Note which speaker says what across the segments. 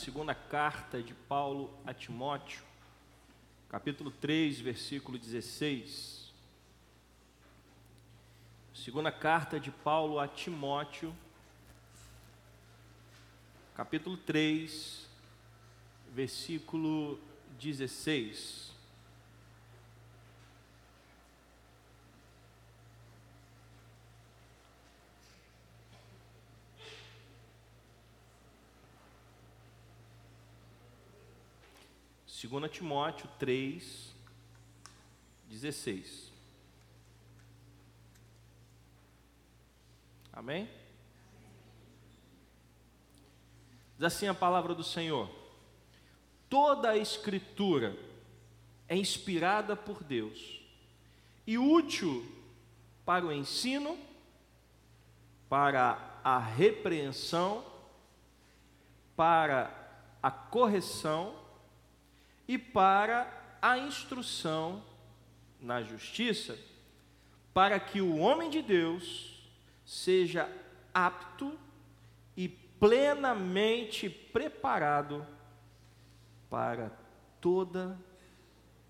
Speaker 1: Segunda carta de Paulo a Timóteo, capítulo 3, versículo 16. Segunda carta de Paulo a Timóteo, capítulo 3, versículo 16. Segunda Timóteo 3, 16. Amém? Diz assim a palavra do Senhor: Toda a Escritura é inspirada por Deus e útil para o ensino, para a repreensão, para a correção e para a instrução na justiça, para que o homem de Deus seja apto e plenamente preparado para toda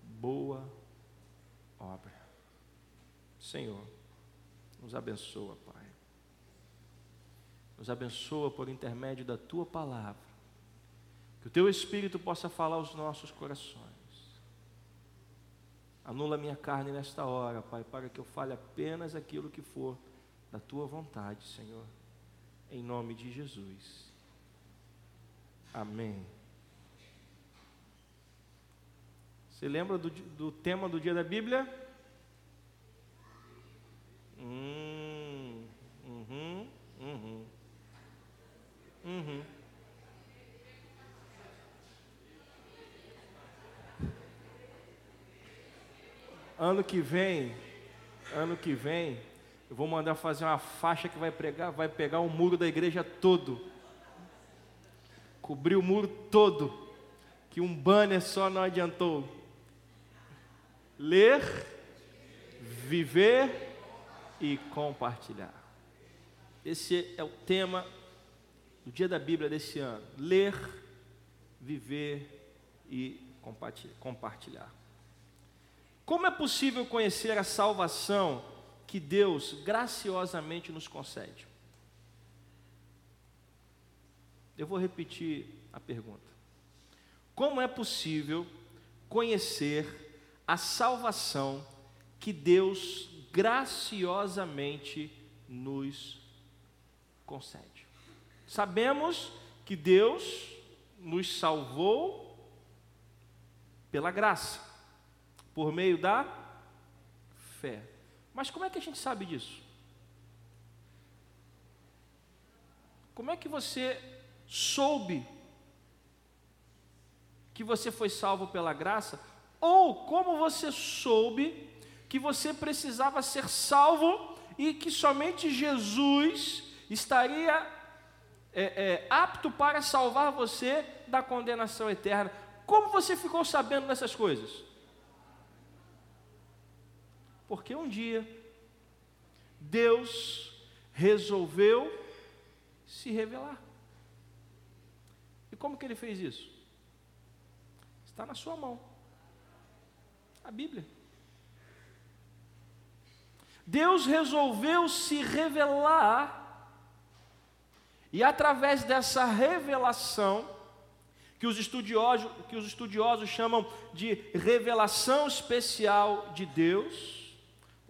Speaker 1: boa obra. Senhor, nos abençoa, Pai. Nos abençoa por intermédio da tua palavra que o teu Espírito possa falar aos nossos corações. Anula minha carne nesta hora, Pai, para que eu fale apenas aquilo que for da tua vontade, Senhor. Em nome de Jesus. Amém. Você lembra do, do tema do dia da Bíblia? Hum, uhum, uhum, uhum. Ano que vem, ano que vem, eu vou mandar fazer uma faixa que vai pregar, vai pegar o muro da igreja todo. Cobrir o muro todo. Que um banner só não adiantou. Ler, viver e compartilhar. Esse é o tema do dia da Bíblia desse ano. Ler, viver e compartilhar. Como é possível conhecer a salvação que Deus graciosamente nos concede? Eu vou repetir a pergunta. Como é possível conhecer a salvação que Deus graciosamente nos concede? Sabemos que Deus nos salvou pela graça por meio da fé. Mas como é que a gente sabe disso? Como é que você soube que você foi salvo pela graça? Ou como você soube que você precisava ser salvo e que somente Jesus estaria é, é, apto para salvar você da condenação eterna? Como você ficou sabendo dessas coisas? Porque um dia Deus resolveu se revelar. E como que ele fez isso? Está na sua mão. A Bíblia. Deus resolveu se revelar, e através dessa revelação, que os estudiosos, que os estudiosos chamam de revelação especial de Deus,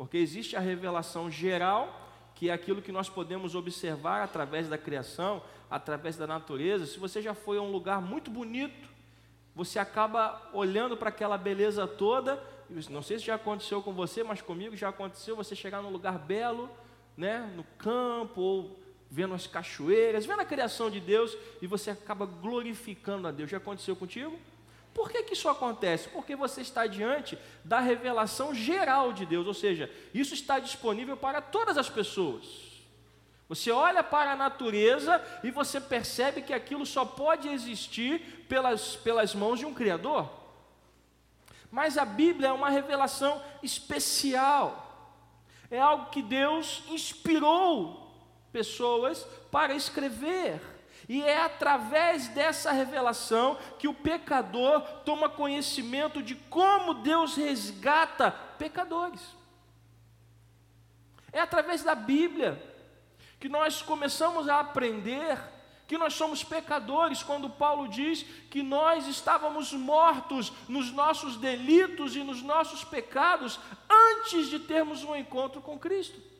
Speaker 1: porque existe a revelação geral, que é aquilo que nós podemos observar através da criação, através da natureza. Se você já foi a um lugar muito bonito, você acaba olhando para aquela beleza toda. Não sei se já aconteceu com você, mas comigo já aconteceu. Você chegar num lugar belo, né, no campo ou vendo as cachoeiras, vendo a criação de Deus e você acaba glorificando a Deus. Já aconteceu contigo? Por que, que isso acontece? Porque você está diante da revelação geral de Deus, ou seja, isso está disponível para todas as pessoas. Você olha para a natureza e você percebe que aquilo só pode existir pelas, pelas mãos de um Criador. Mas a Bíblia é uma revelação especial, é algo que Deus inspirou pessoas para escrever. E é através dessa revelação que o pecador toma conhecimento de como Deus resgata pecadores. É através da Bíblia que nós começamos a aprender que nós somos pecadores, quando Paulo diz que nós estávamos mortos nos nossos delitos e nos nossos pecados antes de termos um encontro com Cristo.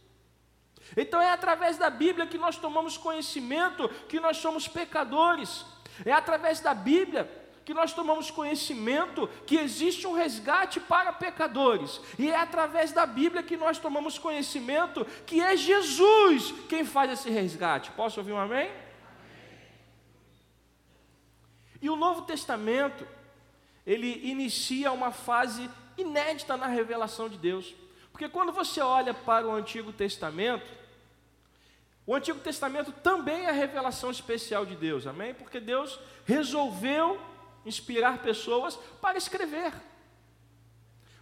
Speaker 1: Então é através da Bíblia que nós tomamos conhecimento que nós somos pecadores. É através da Bíblia que nós tomamos conhecimento que existe um resgate para pecadores. E é através da Bíblia que nós tomamos conhecimento que é Jesus quem faz esse resgate. Posso ouvir um amém? E o Novo Testamento, ele inicia uma fase inédita na revelação de Deus. Porque quando você olha para o Antigo Testamento, o Antigo Testamento também é a revelação especial de Deus, amém? Porque Deus resolveu inspirar pessoas para escrever.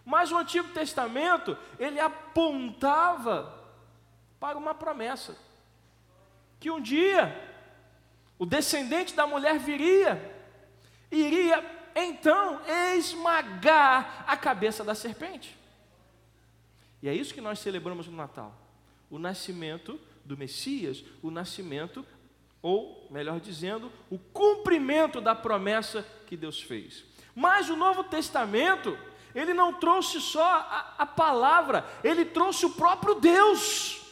Speaker 1: Mas o Antigo Testamento, ele apontava para uma promessa: que um dia o descendente da mulher viria iria então esmagar a cabeça da serpente. E é isso que nós celebramos no Natal: o nascimento do Messias, o nascimento, ou melhor dizendo, o cumprimento da promessa que Deus fez. Mas o Novo Testamento, ele não trouxe só a, a palavra, ele trouxe o próprio Deus,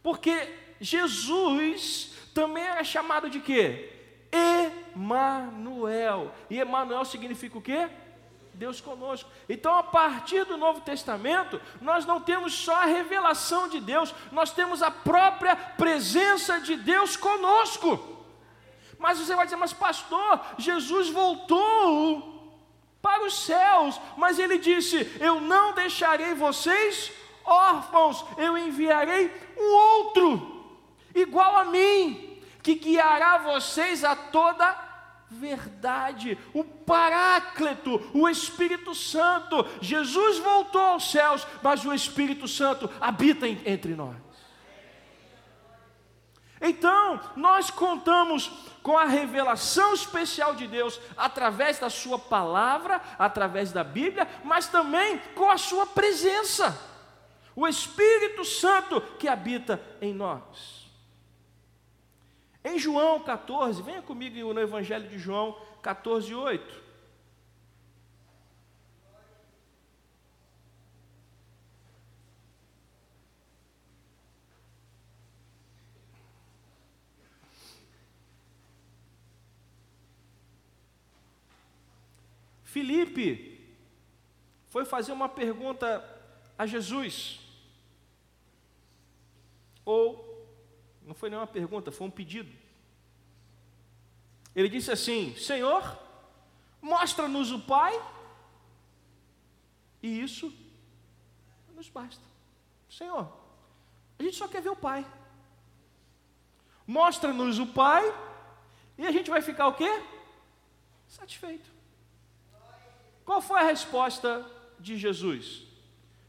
Speaker 1: porque Jesus também era chamado de quê? Emanuel. E Emanuel significa o quê? Deus conosco. Então, a partir do Novo Testamento, nós não temos só a revelação de Deus, nós temos a própria presença de Deus conosco. Mas você vai dizer, mas pastor, Jesus voltou para os céus, mas ele disse: Eu não deixarei vocês órfãos, eu enviarei um outro, igual a mim que guiará vocês a toda verdade, o Paráclito, o Espírito Santo. Jesus voltou aos céus, mas o Espírito Santo habita entre nós. Então, nós contamos com a revelação especial de Deus através da Sua palavra, através da Bíblia, mas também com a Sua presença, o Espírito Santo que habita em nós. Em João 14, venha comigo no Evangelho de João 14, 8. Filipe foi fazer uma pergunta a Jesus. Ou não foi nenhuma pergunta, foi um pedido. Ele disse assim: Senhor, mostra-nos o Pai, e isso nos basta. Senhor, a gente só quer ver o Pai. Mostra-nos o Pai, e a gente vai ficar o quê? Satisfeito. Qual foi a resposta de Jesus?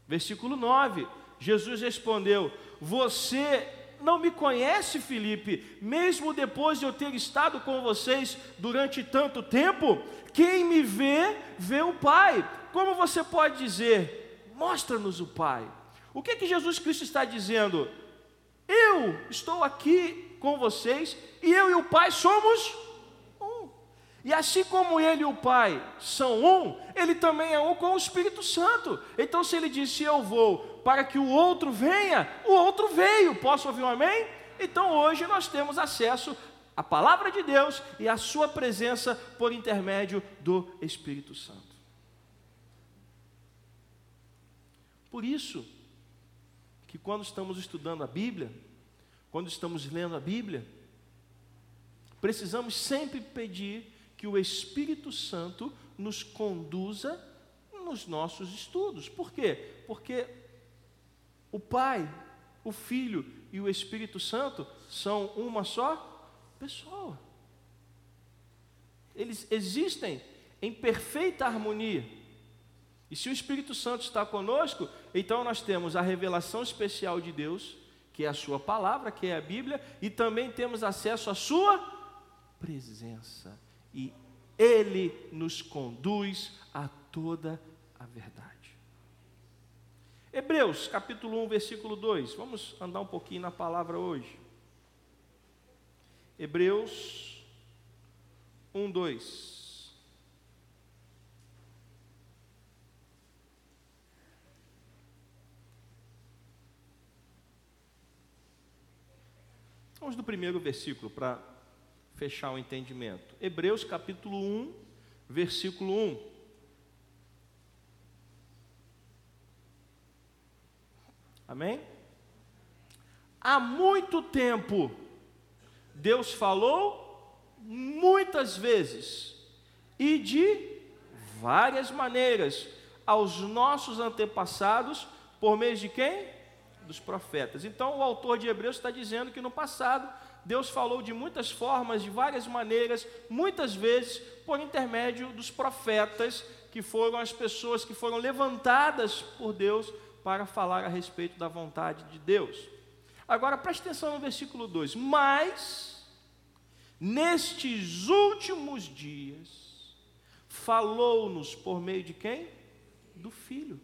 Speaker 1: Versículo 9: Jesus respondeu: Você não me conhece, Felipe, mesmo depois de eu ter estado com vocês durante tanto tempo, quem me vê, vê o Pai. Como você pode dizer, mostra-nos o Pai? O que, que Jesus Cristo está dizendo? Eu estou aqui com vocês e eu e o Pai somos. E assim como ele e o Pai são um, ele também é um com o Espírito Santo. Então, se ele disse eu vou para que o outro venha, o outro veio. Posso ouvir um amém? Então hoje nós temos acesso à palavra de Deus e à sua presença por intermédio do Espírito Santo. Por isso que quando estamos estudando a Bíblia, quando estamos lendo a Bíblia, precisamos sempre pedir que o Espírito Santo nos conduza nos nossos estudos. Por quê? Porque o Pai, o Filho e o Espírito Santo são uma só pessoa. Eles existem em perfeita harmonia. E se o Espírito Santo está conosco, então nós temos a revelação especial de Deus, que é a Sua palavra, que é a Bíblia, e também temos acesso à Sua presença e Ele nos conduz a toda a verdade. Hebreus capítulo 1, versículo 2. Vamos andar um pouquinho na palavra hoje. Hebreus 1, 2. Vamos do primeiro versículo para fechar o entendimento. Hebreus capítulo 1, versículo 1. Amém? Há muito tempo, Deus falou muitas vezes e de várias maneiras aos nossos antepassados, por meio de quem? dos profetas. Então, o autor de Hebreus está dizendo que no passado Deus falou de muitas formas, de várias maneiras, muitas vezes por intermédio dos profetas, que foram as pessoas que foram levantadas por Deus para falar a respeito da vontade de Deus. Agora preste atenção no versículo 2: Mas, nestes últimos dias, falou-nos por meio de quem? Do Filho.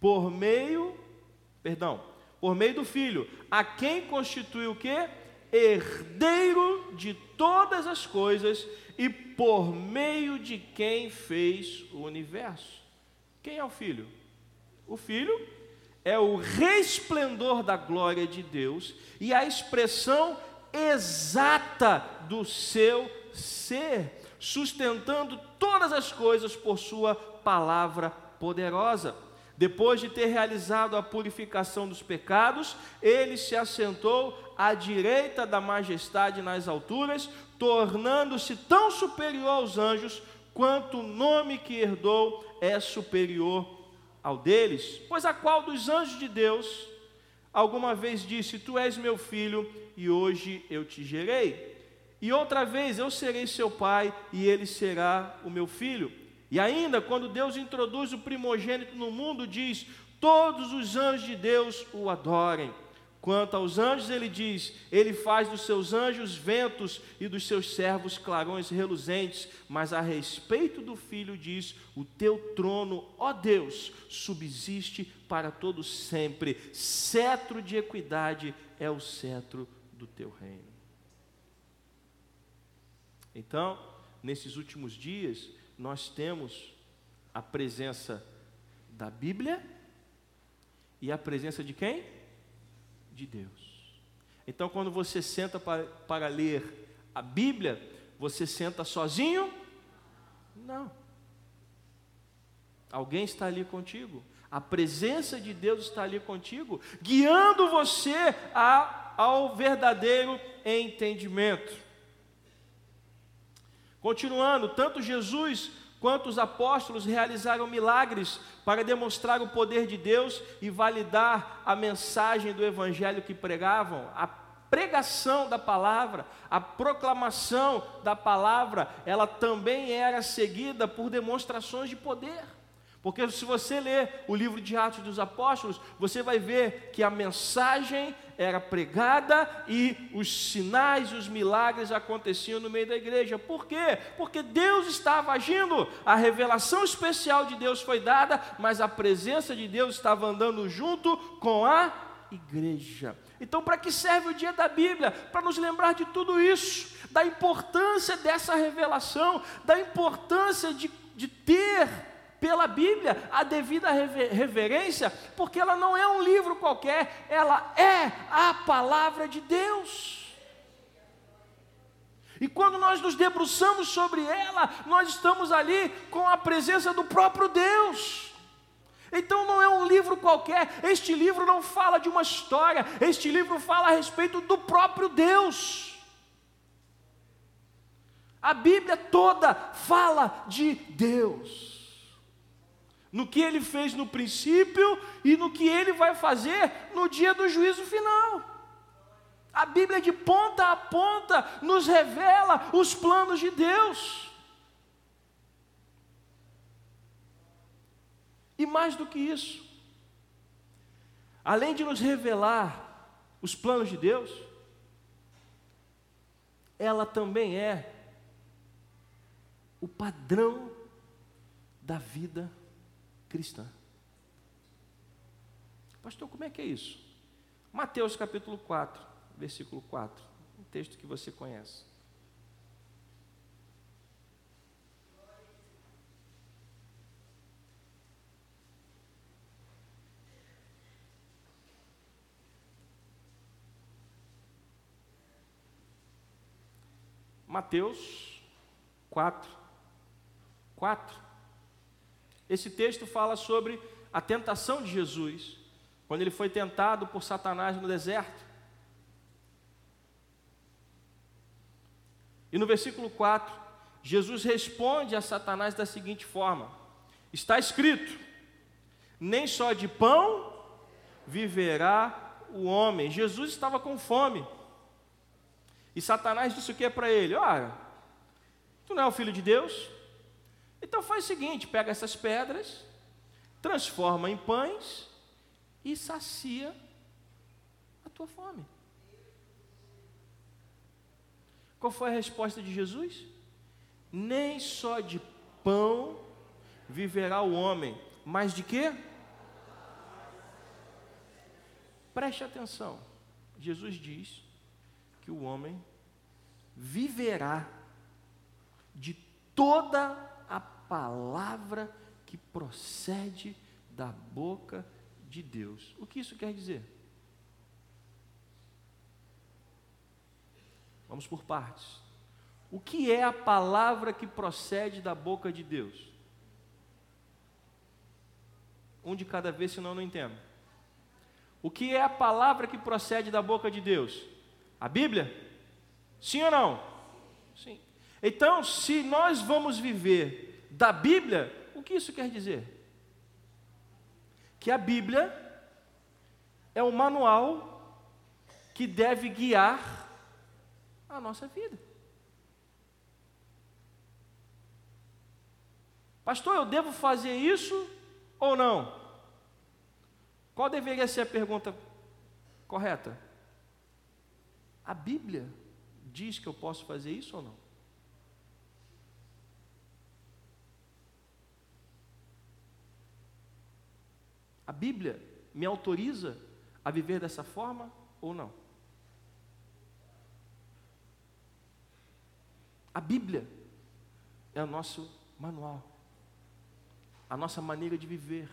Speaker 1: Por meio perdão, por meio do Filho, a quem constitui o quê? Herdeiro de todas as coisas e por meio de quem fez o universo. Quem é o Filho? O Filho é o resplendor da glória de Deus e a expressão exata do seu ser, sustentando todas as coisas por sua palavra poderosa. Depois de ter realizado a purificação dos pecados, ele se assentou à direita da majestade nas alturas, tornando-se tão superior aos anjos quanto o nome que herdou é superior ao deles. Pois a qual dos anjos de Deus alguma vez disse: Tu és meu filho e hoje eu te gerei? E outra vez eu serei seu pai e ele será o meu filho. E ainda, quando Deus introduz o primogênito no mundo, diz: Todos os anjos de Deus o adorem. Quanto aos anjos, ele diz: Ele faz dos seus anjos ventos e dos seus servos clarões reluzentes. Mas a respeito do filho, diz: O teu trono, ó Deus, subsiste para todo sempre. Cetro de equidade é o cetro do teu reino. Então, nesses últimos dias, nós temos a presença da Bíblia e a presença de quem? De Deus. Então, quando você senta para, para ler a Bíblia, você senta sozinho? Não. Alguém está ali contigo. A presença de Deus está ali contigo, guiando você a, ao verdadeiro entendimento. Continuando, tanto Jesus quanto os apóstolos realizaram milagres para demonstrar o poder de Deus e validar a mensagem do evangelho que pregavam. A pregação da palavra, a proclamação da palavra, ela também era seguida por demonstrações de poder. Porque se você ler o livro de Atos dos Apóstolos, você vai ver que a mensagem era pregada e os sinais os milagres aconteciam no meio da igreja. Por quê? Porque Deus estava agindo, a revelação especial de Deus foi dada, mas a presença de Deus estava andando junto com a igreja. Então, para que serve o dia da Bíblia? Para nos lembrar de tudo isso, da importância dessa revelação, da importância de, de ter pela Bíblia a devida reverência, porque ela não é um livro qualquer, ela é a palavra de Deus. E quando nós nos debruçamos sobre ela, nós estamos ali com a presença do próprio Deus. Então não é um livro qualquer, este livro não fala de uma história, este livro fala a respeito do próprio Deus. A Bíblia toda fala de Deus no que ele fez no princípio e no que ele vai fazer no dia do juízo final. A Bíblia de ponta a ponta nos revela os planos de Deus. E mais do que isso, além de nos revelar os planos de Deus, ela também é o padrão da vida cristã. Pastor, como é que é isso? Mateus capítulo 4, versículo 4, um texto que você conhece. Mateus 4. 4. Esse texto fala sobre a tentação de Jesus, quando ele foi tentado por Satanás no deserto. E no versículo 4, Jesus responde a Satanás da seguinte forma: Está escrito, nem só de pão viverá o homem. Jesus estava com fome. E Satanás disse o que para ele? Olha, tu não é o filho de Deus? Então faz o seguinte: pega essas pedras, transforma em pães e sacia a tua fome. Qual foi a resposta de Jesus? Nem só de pão viverá o homem, mas de quê? Preste atenção. Jesus diz que o homem viverá de toda palavra que procede da boca de Deus. O que isso quer dizer? Vamos por partes. O que é a palavra que procede da boca de Deus? Um de cada vez, senão eu não entendo. O que é a palavra que procede da boca de Deus? A Bíblia? Sim ou não? Sim. Então, se nós vamos viver da Bíblia, o que isso quer dizer? Que a Bíblia é o manual que deve guiar a nossa vida. Pastor, eu devo fazer isso ou não? Qual deveria ser a pergunta correta? A Bíblia diz que eu posso fazer isso ou não? A Bíblia me autoriza a viver dessa forma ou não? A Bíblia é o nosso manual, a nossa maneira de viver.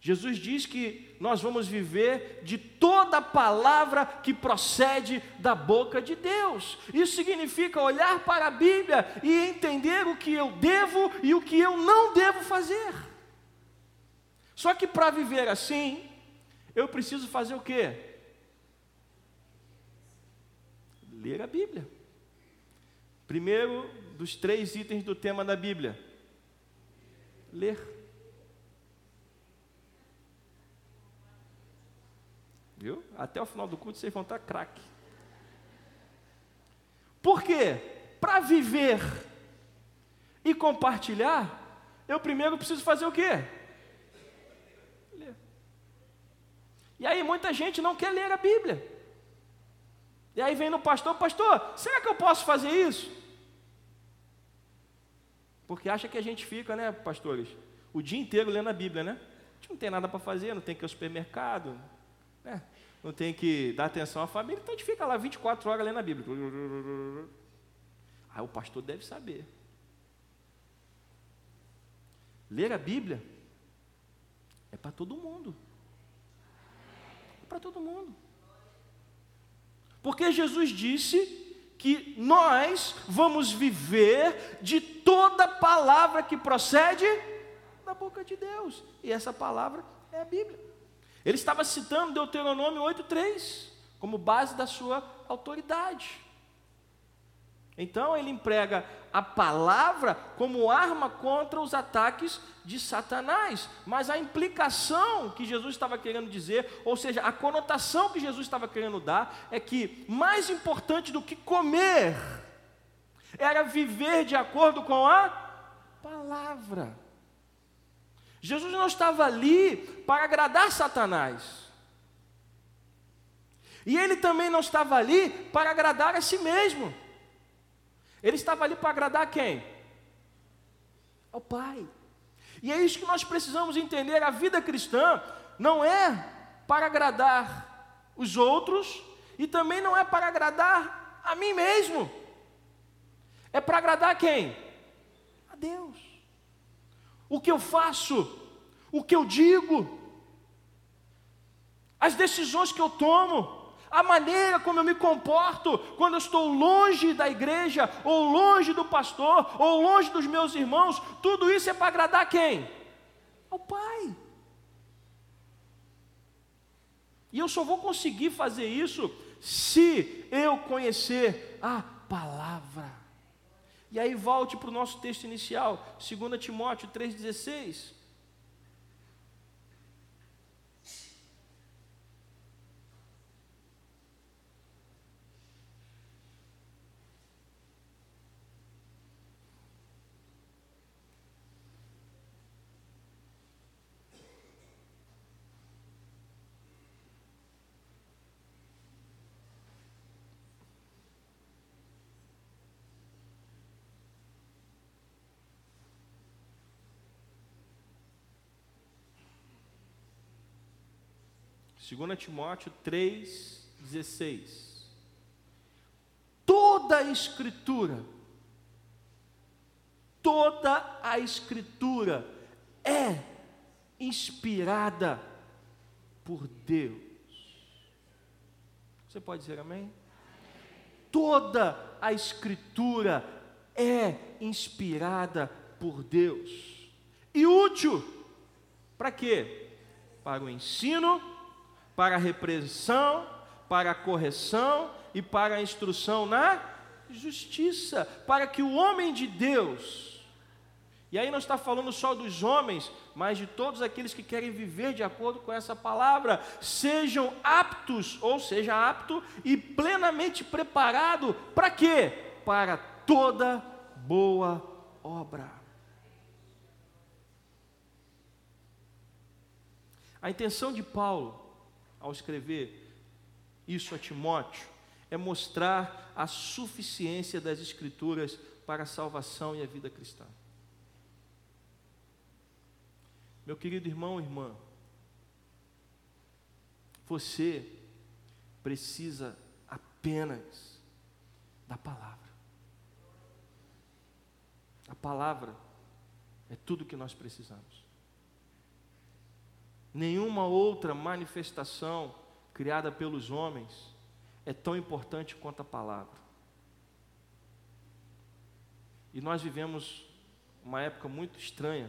Speaker 1: Jesus diz que nós vamos viver de toda palavra que procede da boca de Deus. Isso significa olhar para a Bíblia e entender o que eu devo e o que eu não devo fazer. Só que para viver assim, eu preciso fazer o quê? Ler a Bíblia. Primeiro dos três itens do tema da Bíblia: ler. Viu? Até o final do culto vocês vão estar craque. Por quê? Para viver e compartilhar, eu primeiro preciso fazer o quê? Ler. E aí muita gente não quer ler a Bíblia. E aí vem no pastor, pastor, será que eu posso fazer isso? Porque acha que a gente fica, né, pastores, o dia inteiro lendo a Bíblia, né? A gente não tem nada para fazer, não tem que ir ao supermercado, né? não tem que dar atenção à família, então a gente fica lá 24 horas lendo a Bíblia. Aí o pastor deve saber. Ler a Bíblia é para todo mundo. Para todo mundo. Porque Jesus disse que nós vamos viver de toda palavra que procede da boca de Deus. E essa palavra é a Bíblia. Ele estava citando Deuteronômio 8,3 como base da sua autoridade. Então ele emprega a palavra como arma contra os ataques de Satanás. Mas a implicação que Jesus estava querendo dizer, ou seja, a conotação que Jesus estava querendo dar, é que mais importante do que comer era viver de acordo com a palavra. Jesus não estava ali para agradar Satanás. E ele também não estava ali para agradar a si mesmo. Ele estava ali para agradar quem? Ao Pai. E é isso que nós precisamos entender: a vida cristã não é para agradar os outros e também não é para agradar a mim mesmo. É para agradar quem? A Deus. O que eu faço, o que eu digo, as decisões que eu tomo, a maneira como eu me comporto quando eu estou longe da igreja, ou longe do pastor, ou longe dos meus irmãos, tudo isso é para agradar quem? Ao Pai. E eu só vou conseguir fazer isso se eu conhecer a palavra. E aí volte para o nosso texto inicial, 2 Timóteo 3,16. 2 Timóteo 3,16. Toda a Escritura, toda a Escritura é inspirada por Deus. Você pode dizer amém? Toda a Escritura é inspirada por Deus e útil para quê? Para o ensino para a repreensão, para a correção e para a instrução na justiça, para que o homem de Deus, e aí não está falando só dos homens, mas de todos aqueles que querem viver de acordo com essa palavra, sejam aptos, ou seja, apto e plenamente preparado para quê? Para toda boa obra. A intenção de Paulo ao escrever isso a Timóteo, é mostrar a suficiência das Escrituras para a salvação e a vida cristã. Meu querido irmão e irmã, você precisa apenas da palavra. A palavra é tudo que nós precisamos. Nenhuma outra manifestação criada pelos homens é tão importante quanto a palavra. E nós vivemos uma época muito estranha,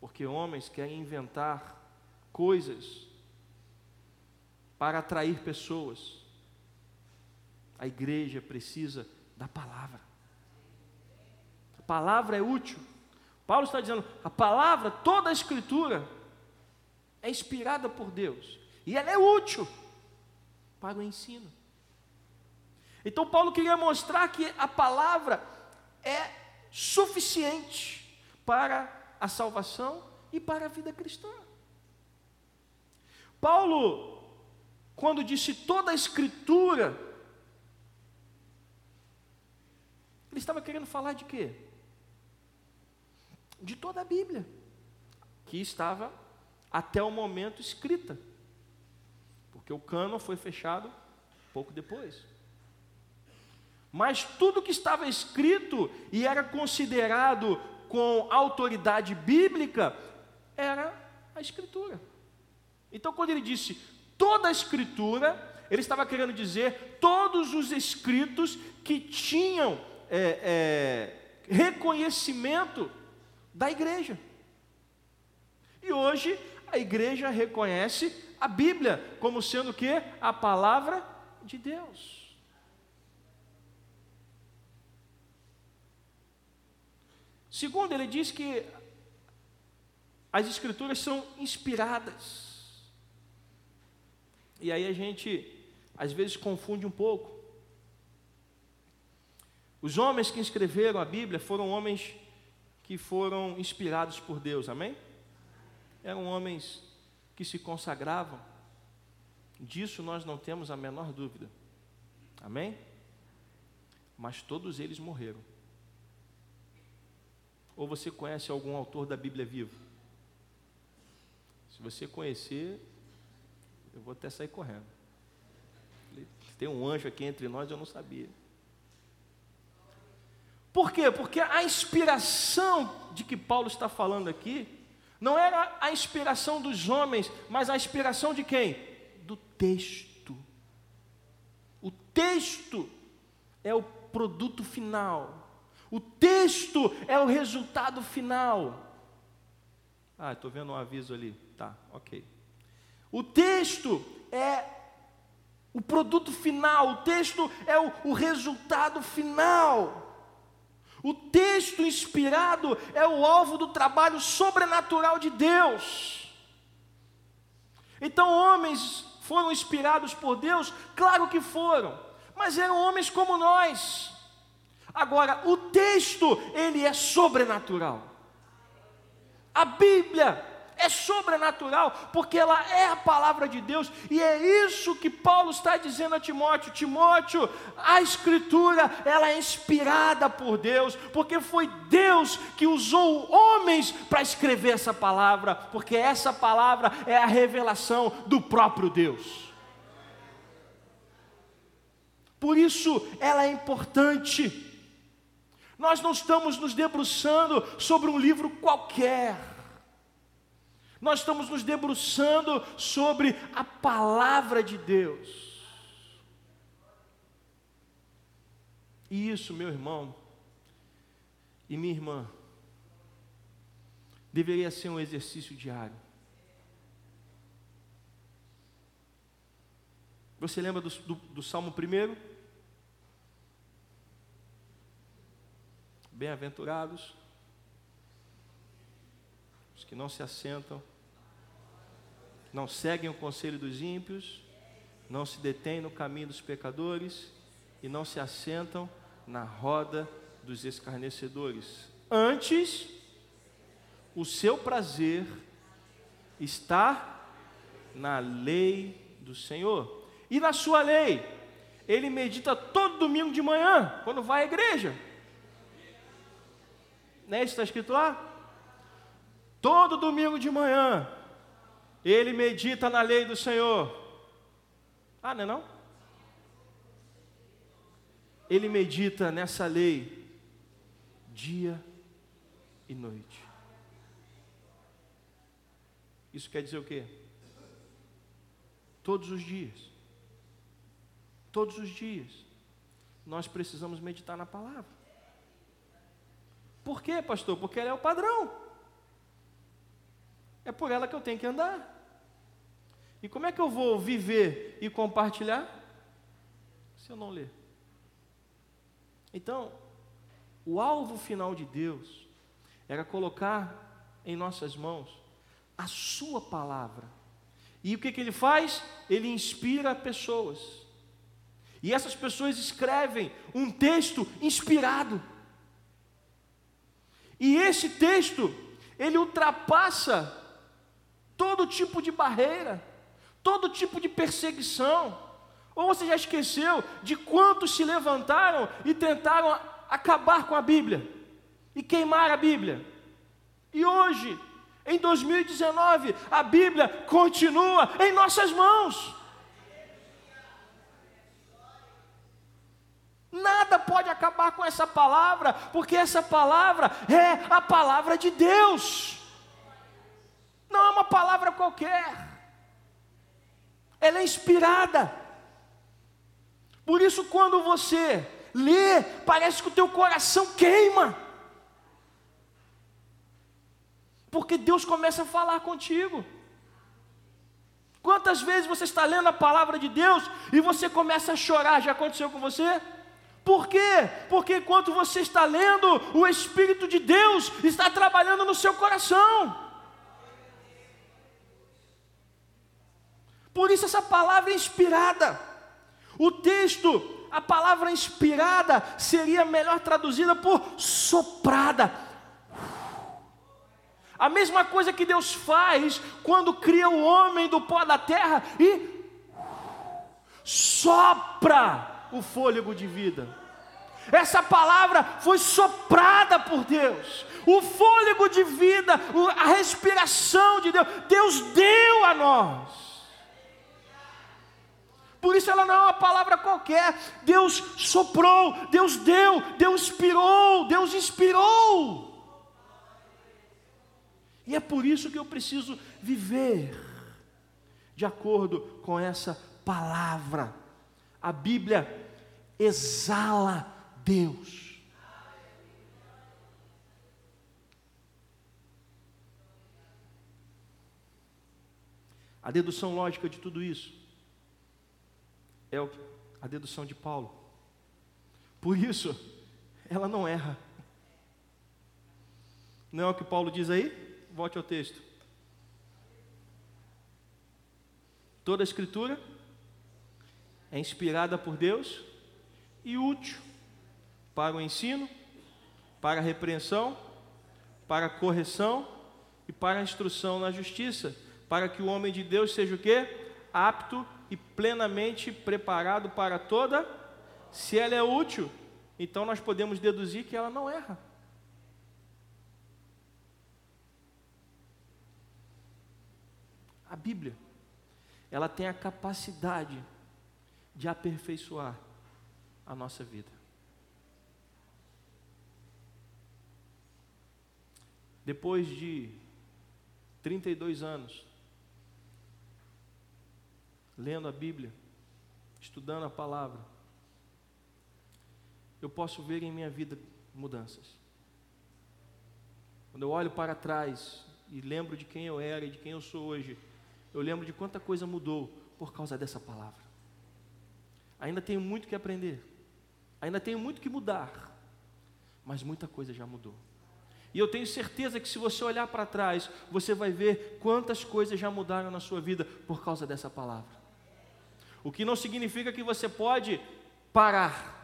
Speaker 1: porque homens querem inventar coisas para atrair pessoas. A igreja precisa da palavra. A palavra é útil. Paulo está dizendo, a palavra, toda a escritura, é inspirada por Deus e ela é útil para o ensino. Então, Paulo queria mostrar que a palavra é suficiente para a salvação e para a vida cristã. Paulo, quando disse toda a Escritura, ele estava querendo falar de quê? De toda a Bíblia, que estava até o momento escrita, porque o cano foi fechado pouco depois. Mas tudo que estava escrito e era considerado com autoridade bíblica era a Escritura. Então, quando ele disse toda a Escritura, ele estava querendo dizer todos os escritos que tinham é, é, reconhecimento da igreja. E hoje a igreja reconhece a Bíblia como sendo o que? A palavra de Deus. Segundo, ele diz que as escrituras são inspiradas. E aí a gente às vezes confunde um pouco. Os homens que escreveram a Bíblia foram homens que foram inspirados por Deus, amém? Eram homens que se consagravam, disso nós não temos a menor dúvida, amém? mas todos eles morreram. Ou você conhece algum autor da Bíblia vivo? Se você conhecer, eu vou até sair correndo. Tem um anjo aqui entre nós, eu não sabia. Por quê? Porque a inspiração de que Paulo está falando aqui não era a inspiração dos homens, mas a inspiração de quem? Do texto. O texto é o produto final. O texto é o resultado final. Ah, estou vendo um aviso ali. Tá, ok. O texto é o produto final, o texto é o, o resultado final. O texto inspirado é o alvo do trabalho sobrenatural de Deus. Então, homens foram inspirados por Deus? Claro que foram, mas eram homens como nós. Agora, o texto, ele é sobrenatural. A Bíblia é sobrenatural, porque ela é a palavra de Deus, e é isso que Paulo está dizendo a Timóteo: Timóteo, a Escritura, ela é inspirada por Deus, porque foi Deus que usou homens para escrever essa palavra, porque essa palavra é a revelação do próprio Deus. Por isso ela é importante. Nós não estamos nos debruçando sobre um livro qualquer. Nós estamos nos debruçando sobre a palavra de Deus. E isso, meu irmão e minha irmã, deveria ser um exercício diário. Você lembra do, do, do Salmo 1? Bem-aventurados os que não se assentam não seguem o conselho dos ímpios, não se detêm no caminho dos pecadores e não se assentam na roda dos escarnecedores. Antes, o seu prazer está na lei do Senhor. E na sua lei, ele medita todo domingo de manhã, quando vai à igreja. Não é está escrito lá? Todo domingo de manhã, ele medita na lei do Senhor. Ah, não é não? Ele medita nessa lei dia e noite. Isso quer dizer o quê? Todos os dias. Todos os dias. Nós precisamos meditar na palavra. Por quê, pastor? Porque ela é o padrão. É por ela que eu tenho que andar. E como é que eu vou viver e compartilhar se eu não ler? Então, o alvo final de Deus era colocar em nossas mãos a Sua palavra. E o que, que Ele faz? Ele inspira pessoas. E essas pessoas escrevem um texto inspirado. E esse texto, ele ultrapassa todo tipo de barreira, todo tipo de perseguição. Ou você já esqueceu de quantos se levantaram e tentaram acabar com a Bíblia e queimar a Bíblia? E hoje, em 2019, a Bíblia continua em nossas mãos. Nada pode acabar com essa palavra, porque essa palavra é a palavra de Deus. Não é uma palavra qualquer. Ela é inspirada. Por isso, quando você lê, parece que o teu coração queima. Porque Deus começa a falar contigo. Quantas vezes você está lendo a palavra de Deus e você começa a chorar? Já aconteceu com você? Por quê? Porque enquanto você está lendo, o Espírito de Deus está trabalhando no seu coração. Por isso essa palavra é inspirada. O texto, a palavra inspirada seria melhor traduzida por soprada. A mesma coisa que Deus faz quando cria o homem do pó da terra e sopra o fôlego de vida. Essa palavra foi soprada por Deus. O fôlego de vida, a respiração de Deus, Deus deu a nós. Por isso ela não é uma palavra qualquer. Deus soprou, Deus deu, Deus inspirou, Deus inspirou. E é por isso que eu preciso viver de acordo com essa palavra. A Bíblia exala Deus. A dedução lógica de tudo isso é a dedução de Paulo. Por isso, ela não erra. Não é o que Paulo diz aí? Volte ao texto. Toda a Escritura é inspirada por Deus e útil para o ensino, para a repreensão, para a correção e para a instrução na justiça, para que o homem de Deus seja o quê? Apto e plenamente preparado para toda. Se ela é útil, então nós podemos deduzir que ela não erra. A Bíblia, ela tem a capacidade de aperfeiçoar a nossa vida. Depois de 32 anos lendo a Bíblia, estudando a palavra, eu posso ver em minha vida mudanças. Quando eu olho para trás e lembro de quem eu era e de quem eu sou hoje, eu lembro de quanta coisa mudou por causa dessa palavra. Ainda tenho muito que aprender, ainda tenho muito que mudar, mas muita coisa já mudou. E eu tenho certeza que se você olhar para trás, você vai ver quantas coisas já mudaram na sua vida por causa dessa palavra. O que não significa que você pode parar.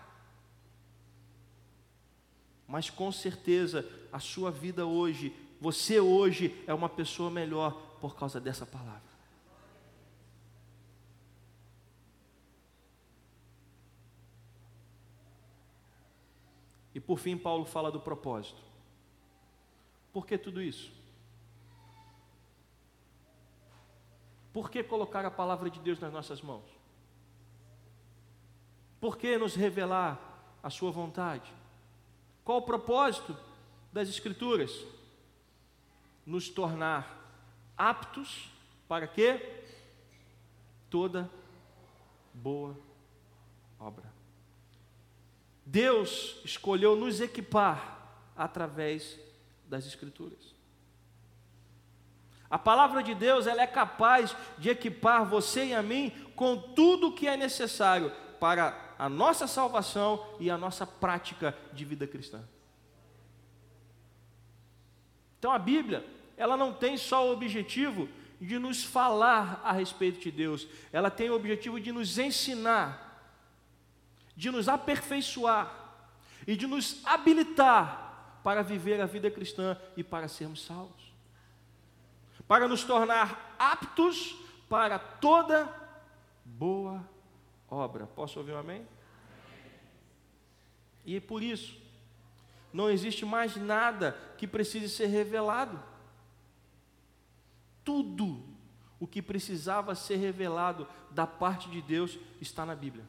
Speaker 1: Mas com certeza a sua vida hoje, você hoje é uma pessoa melhor por causa dessa palavra. E por fim, Paulo fala do propósito. Por que tudo isso? Por que colocar a palavra de Deus nas nossas mãos? Por que nos revelar a Sua vontade? Qual o propósito das Escrituras? Nos tornar aptos para quê? Toda boa obra. Deus escolheu nos equipar através das Escrituras. A palavra de Deus ela é capaz de equipar você e a mim com tudo o que é necessário para a nossa salvação e a nossa prática de vida cristã. Então a Bíblia, ela não tem só o objetivo de nos falar a respeito de Deus, ela tem o objetivo de nos ensinar, de nos aperfeiçoar e de nos habilitar para viver a vida cristã e para sermos salvos, para nos tornar aptos para toda boa obra. Posso ouvir um amém? E por isso, não existe mais nada que precise ser revelado. Tudo o que precisava ser revelado da parte de Deus está na Bíblia.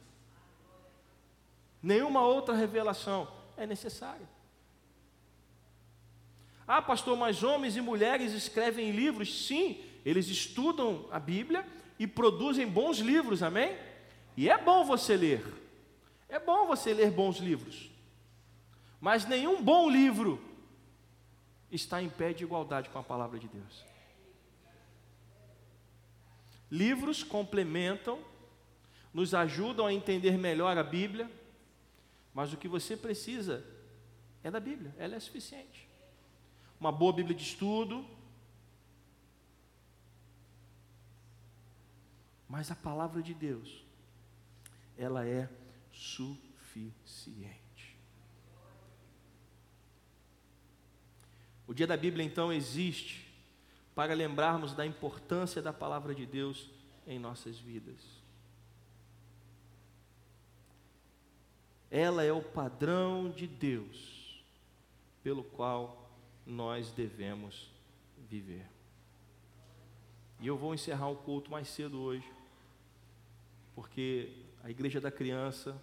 Speaker 1: Nenhuma outra revelação é necessária. Ah, pastor, mas homens e mulheres escrevem livros? Sim, eles estudam a Bíblia e produzem bons livros, amém? E é bom você ler. É bom você ler bons livros. Mas nenhum bom livro está em pé de igualdade com a palavra de Deus. Livros complementam, nos ajudam a entender melhor a Bíblia, mas o que você precisa é da Bíblia, ela é suficiente. Uma boa Bíblia de estudo, mas a palavra de Deus ela é suficiente. O dia da Bíblia então existe para lembrarmos da importância da palavra de Deus em nossas vidas. Ela é o padrão de Deus pelo qual nós devemos viver. E eu vou encerrar o culto mais cedo hoje, porque a Igreja da Criança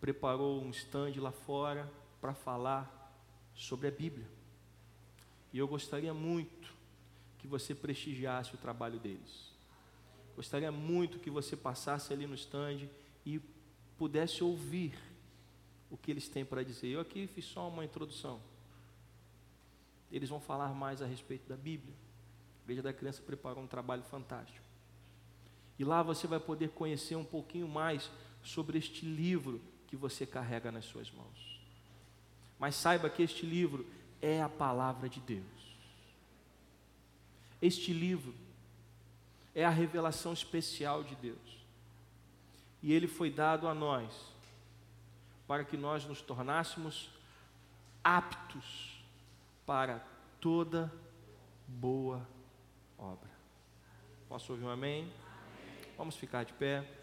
Speaker 1: preparou um stand lá fora para falar sobre a Bíblia. E eu gostaria muito que você prestigiasse o trabalho deles. Gostaria muito que você passasse ali no stand e pudesse ouvir o que eles têm para dizer. Eu aqui fiz só uma introdução. Eles vão falar mais a respeito da Bíblia. A Igreja da Criança preparou um trabalho fantástico. E lá você vai poder conhecer um pouquinho mais sobre este livro que você carrega nas suas mãos. Mas saiba que este livro é a palavra de Deus. Este livro é a revelação especial de Deus. E ele foi dado a nós para que nós nos tornássemos aptos para toda boa obra. Posso ouvir um amém? Vamos ficar de pé.